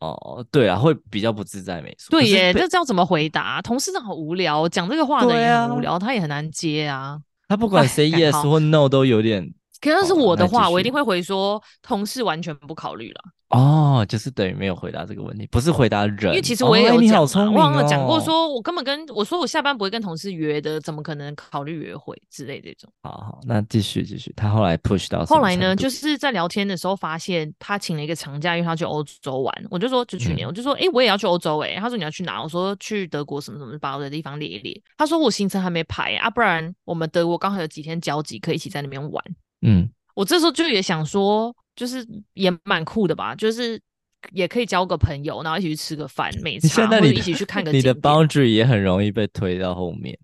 哦，对啊，会比较不自在，没错。对耶，那这要怎么回答？同事长好无聊，讲这个话的也很无聊，啊、他也很难接啊。他不管 say yes 或 no 都有点。可是是我的话，我一定会回说，同事完全不考虑了。哦，就是等于没有回答这个问题，不是回答人。因为其实我也有讲，哦、我忘了讲过，说我根本跟我说我下班不会跟同事约的，怎么可能考虑约会之类这种。好好，那继续继续。他后来 push 到后来呢，就是在聊天的时候发现他请了一个长假，因为他去欧洲玩。我就说，就去年，嗯、我就说，哎、欸，我也要去欧洲哎、欸。他说你要去哪？我说去德国什么什么，把我的地方列一列。他说我行程还没排啊，不然我们德国刚好有几天交集，可以一起在那边玩。嗯，我这时候就也想说，就是也蛮酷的吧，就是。也可以交个朋友，然后一起去吃个饭，没差，或者一起去看 个。你的 boundary 也很容易被推到后面，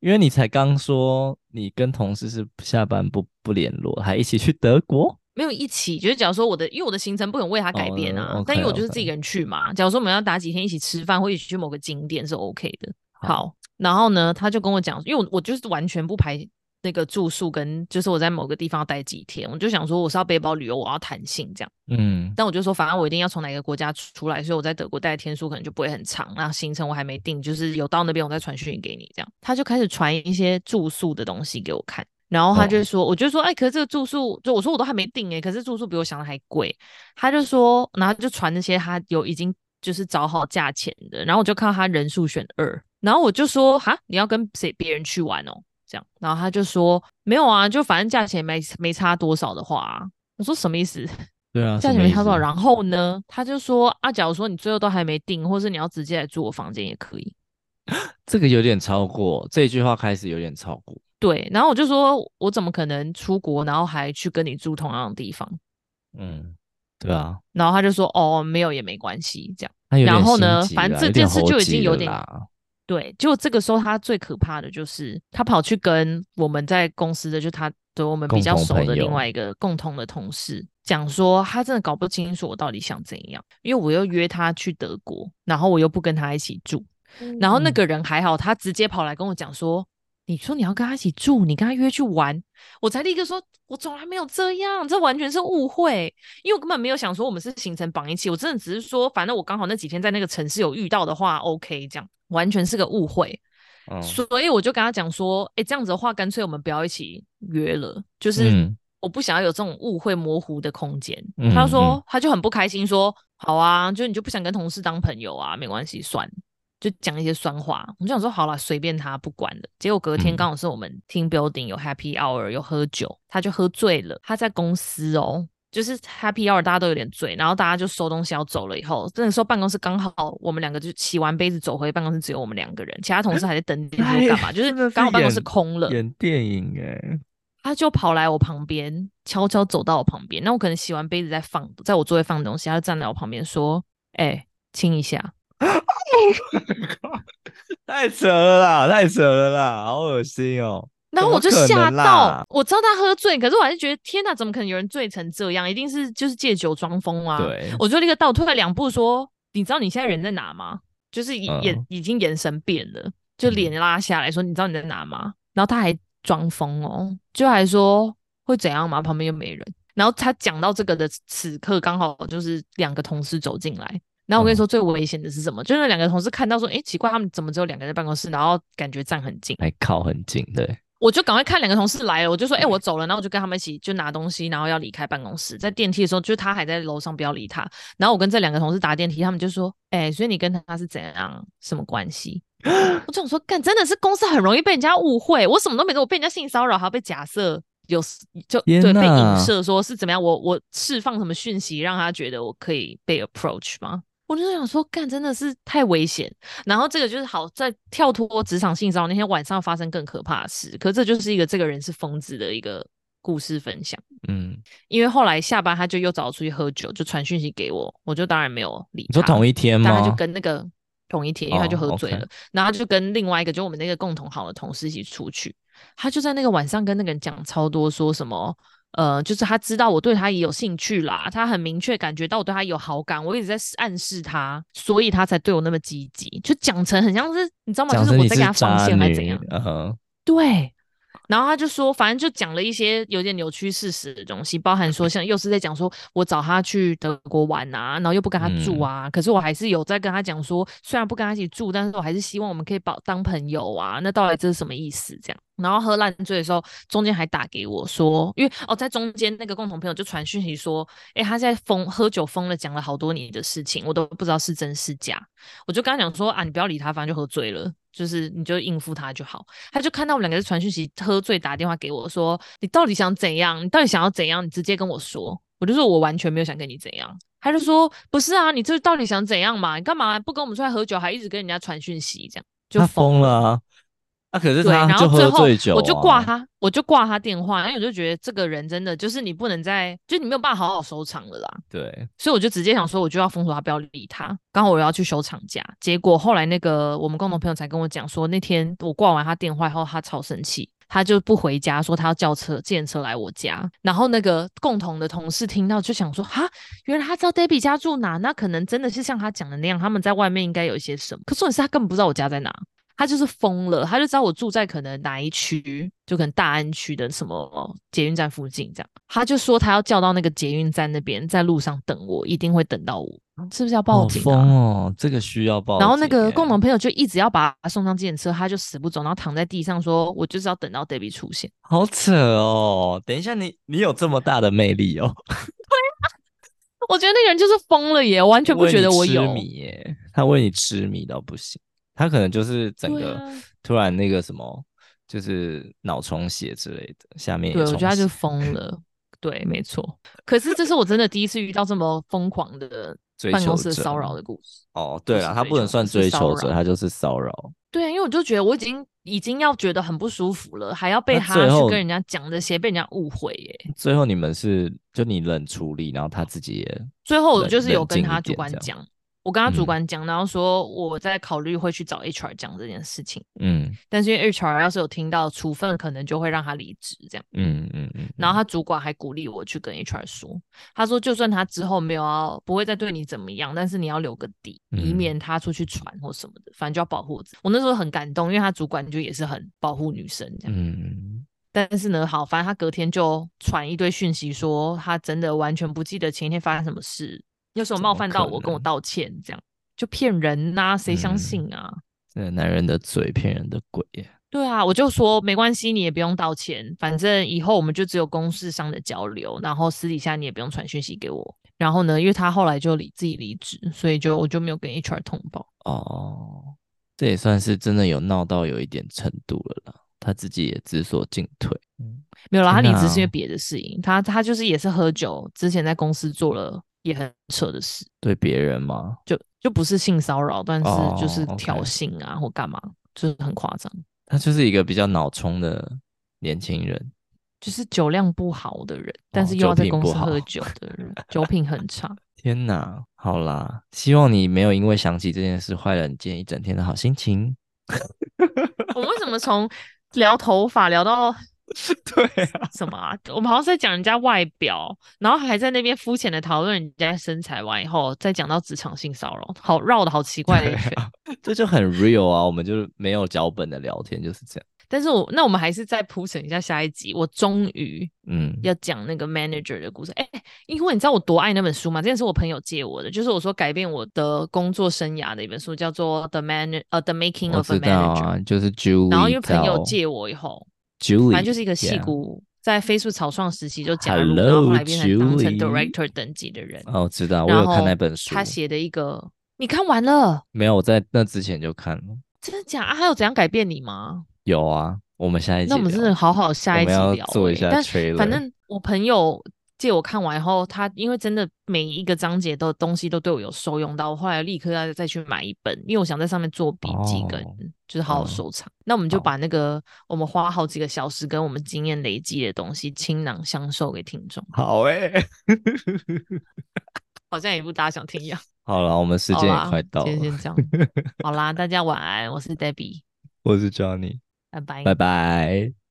因为你才刚说你跟同事是下班不不联络，还一起去德国？没有一起，就是假如说我的，因为我的行程不可能为他改变啊。Oh, okay, 但因为我就是自己一个人去嘛。假如说我们要打几天一起吃饭，或一起去某个景点是 OK 的。好，好，然后呢，他就跟我讲，因为我我就是完全不排。那个住宿跟就是我在某个地方要待几天，我就想说我是要背包旅游，我要弹性这样。嗯，但我就说反正我一定要从哪个国家出来，所以我在德国待的天数可能就不会很长。那行程我还没定，就是有到那边我再传讯给你这样。他就开始传一些住宿的东西给我看，然后他就说，哦、我就说，哎、欸，可是这个住宿就我说我都还没定哎，可是住宿比我想的还贵。他就说，然后就传那些他有已经就是找好价钱的，然后我就看到他人数选二，然后我就说，哈，你要跟谁别人去玩哦？这样，然后他就说没有啊，就反正价钱没没差多少的话，啊，我说什么意思？对啊，价钱没差多少。然后呢，他就说啊，假如说你最后都还没定，或是你要直接来住我房间也可以。这个有点超过，这句话开始有点超过。对，然后我就说，我怎么可能出国，然后还去跟你住同样的地方？嗯，对啊。然后他就说，哦，没有也没关系，这样。然后呢，反正这件事就已经有点。对，就这个时候，他最可怕的就是他跑去跟我们在公司的，就他对我们比较熟的另外一个共同的同事讲说，他真的搞不清楚我到底想怎样，因为我又约他去德国，然后我又不跟他一起住，嗯、然后那个人还好，他直接跑来跟我讲说，你说你要跟他一起住，你跟他约去玩，我才立刻说，我从来没有这样，这完全是误会，因为我根本没有想说我们是行程绑一起，我真的只是说，反正我刚好那几天在那个城市有遇到的话，OK 这样。完全是个误会，嗯、所以我就跟他讲说，哎、欸，这样子的话，干脆我们不要一起约了，就是我不想要有这种误会模糊的空间。嗯、他说，他就很不开心说，好啊，就你就不想跟同事当朋友啊，没关系，算，就讲一些酸话。我就想说，好了，随便他，不管了。结果隔天刚好是我们 team building 有 happy hour 有喝酒，他就喝醉了，他在公司哦。就是 Happy Hour，大家都有点醉，然后大家就收东西要走了。以后那个时候办公室刚好我们两个就洗完杯子走回办公室，只有我们两个人，其他同事还在等电梯干嘛？就是刚好办公室空了。演电影哎，他就跑来我旁边，悄悄走到我旁边。那我可能洗完杯子在放，在我座位放东西，他就站在我旁边说：“哎、欸，亲一下。” 太扯了啦，太扯了啦，好恶心哦。然后我就吓到，我知道他喝醉，可是我还是觉得天哪，怎么可能有人醉成这样？一定是就是借酒装疯啊！对，我就立刻倒退了两步，说：“你知道你现在人在哪吗？”就是眼、嗯、已经眼神变了，就脸拉下来说：“你知道你在哪吗？”然后他还装疯哦，就还说会怎样吗？旁边又没人。然后他讲到这个的此刻，刚好就是两个同事走进来。然后我跟你说最危险的是什么？嗯、就是那两个同事看到说：“哎，奇怪，他们怎么只有两个人在办公室？然后感觉站很近，还靠很近，对。”我就赶快看两个同事来了，我就说：“哎、欸，我走了。”然后我就跟他们一起就拿东西，然后要离开办公室。在电梯的时候，就他还在楼上，不要理他。然后我跟这两个同事打电梯，他们就说：“哎、欸，所以你跟他是怎样？什么关系？” 我就想说：“干，真的是公司很容易被人家误会。我什么都没做，我被人家性骚扰，还要被假设有就对被影射，说是怎么样？我我释放什么讯息让他觉得我可以被 approach 吗？”我就想说，干真的是太危险。然后这个就是好在跳脱职场性骚扰那天晚上发生更可怕的事。可这就是一个这个人是疯子的一个故事分享。嗯，因为后来下班他就又找我出去喝酒，就传讯息给我，我就当然没有理他。你说同一天吗？他就跟那个同一天，因为他就喝醉了，oh. 然后就跟另外一个就我们那个共同好的同事一起出去。他就在那个晚上跟那个人讲超多，说什么。呃，就是他知道我对他也有兴趣啦，他很明确感觉到我对他有好感，我一直在暗示他，所以他才对我那么积极，就讲成很像是你知道吗？就是我在给他放线还是怎样？嗯，对。然后他就说，反正就讲了一些有点扭曲事实的东西，包含说像又是在讲说我找他去德国玩啊，然后又不跟他住啊，嗯、可是我还是有在跟他讲说，虽然不跟他一起住，但是我还是希望我们可以保当朋友啊。那到底这是什么意思？这样，然后喝烂醉的时候，中间还打给我说，因为哦，在中间那个共同朋友就传讯息说，哎，他在疯喝酒疯了，讲了好多年的事情，我都不知道是真是假。我就跟他讲说啊，你不要理他，反正就喝醉了。就是你就应付他就好，他就看到我们两个在传讯息，喝醉打电话给我说，你到底想怎样？你到底想要怎样？你直接跟我说。我就说我完全没有想跟你怎样。他就说不是啊，你这到底想怎样嘛？你干嘛不跟我们出来喝酒，还一直跟人家传讯息这样？就疯了啊。那、啊、可是他然后最后我就挂他，我就挂他电话，因为我就觉得这个人真的就是你不能再，就你没有办法好好收场了啦。对，所以我就直接想说，我就要封锁他，不要理他。刚好我要去休长假，结果后来那个我们共同朋友才跟我讲说，那天我挂完他电话以后，他超生气，他就不回家，说他要叫车，借车来我家。然后那个共同的同事听到就想说，哈，原来他知道 Debbie 家住哪，那可能真的是像他讲的那样，他们在外面应该有一些什么。可重点是他根本不知道我家在哪。他就是疯了，他就知道我住在可能哪一区，就可能大安区的什么捷运站附近这样。他就说他要叫到那个捷运站那边，在路上等我，一定会等到我，是不是要报警啊？疯哦，这个需要报警。然后那个共同朋友就一直要把他送上计程车，他就死不走，然后躺在地上说：“我就是要等到 Debbie 出现。”好扯哦！等一下你，你你有这么大的魅力哦？对啊，我觉得那个人就是疯了耶，我完全不觉得我有。痴迷耶，他为你痴迷到不行。他可能就是整个突然那个什么，啊、就是脑充血之类的，下面也对，我觉得他就疯 了。对，没错。可是这是我真的第一次遇到这么疯狂的 办公室骚扰的故事。哦，对了，他不能算追求者，他就是骚扰。对啊，因为我就觉得我已经已经要觉得很不舒服了，还要被他去跟人家讲这些，被人家误会耶。最后你们是就你冷处理，然后他自己也最后我就是有跟他主管讲。我跟他主管讲，然后说我在考虑会去找 HR 讲这件事情。嗯，但是因为 HR 要是有听到处分，可能就会让他离职这样。嗯嗯嗯。然后他主管还鼓励我去跟 HR 说，他说就算他之后没有要不会再对你怎么样，但是你要留个底，以免他出去传或什么的，反正就要保护。我那时候很感动，因为他主管就也是很保护女生这样。嗯。但是呢，好，反正他隔天就传一堆讯息说，他真的完全不记得前一天发生什么事。要是有冒犯到我，跟我道歉，这样就骗人呐、啊？谁相信啊？男人的嘴骗人的鬼。对啊，我就说没关系，你也不用道歉，反正以后我们就只有公事上的交流，然后私底下你也不用传讯息给我。然后呢，因为他后来就离自己离职，所以就我就没有跟 HR 通报。哦，这也算是真的有闹到有一点程度了啦。他自己也知所进退。嗯，没有啦，他离职是因为别的事情。他他就是也是喝酒，之前在公司做了也很扯的事。对别人吗？就就不是性骚扰，但是就是挑衅啊、oh. 或干嘛，就是很夸张。他就是一个比较脑冲的年轻人。就是酒量不好的人，但是又要在公司喝酒的人，哦、酒品很差。天哪，好啦，希望你没有因为想起这件事坏了你今天一整天的好心情。我们为什么从聊头发聊到 对啊什么啊？我们好像在讲人家外表，然后还在那边肤浅的讨论人家身材，完以后再讲到职场性骚扰，好绕的好奇怪的一、啊，这就很 real 啊！我们就是没有脚本的聊天就是这样。但是我那我们还是再铺陈一下下一集。我终于嗯要讲那个 manager 的故事。哎、嗯欸，因为你知道我多爱那本书吗？这件是我朋友借我的，就是我说改变我的工作生涯的一本书，叫做 The Man 呃 The Making of a Manager，啊、就是 Julie。然后因为朋友借我以后，Julie 反正就是一个戏骨在 Facebook 草创时期就加入，然后后来变成当成 Director 等级的人。哦，知道，我有看那本书。他写的一个，你看完了没有？我在那之前就看了。真的假啊？还有怎样改变你吗？有啊，我们下一集那我们真的好好下一集聊，欸，做一下。但反正我朋友借我看完以后，他因为真的每一个章节的东西都对我有受用到，我后来立刻要再去买一本，因为我想在上面做笔记跟就是好好收藏。哦、那我们就把那个我们花好几个小时跟我们经验累积的东西倾囊相授给听众。好诶、欸，好像也不大家想听一样。好了，我们时间也快到了，今天先这样。好啦，大家晚安，我是 Debbie，我是 Johnny。拜拜，拜拜。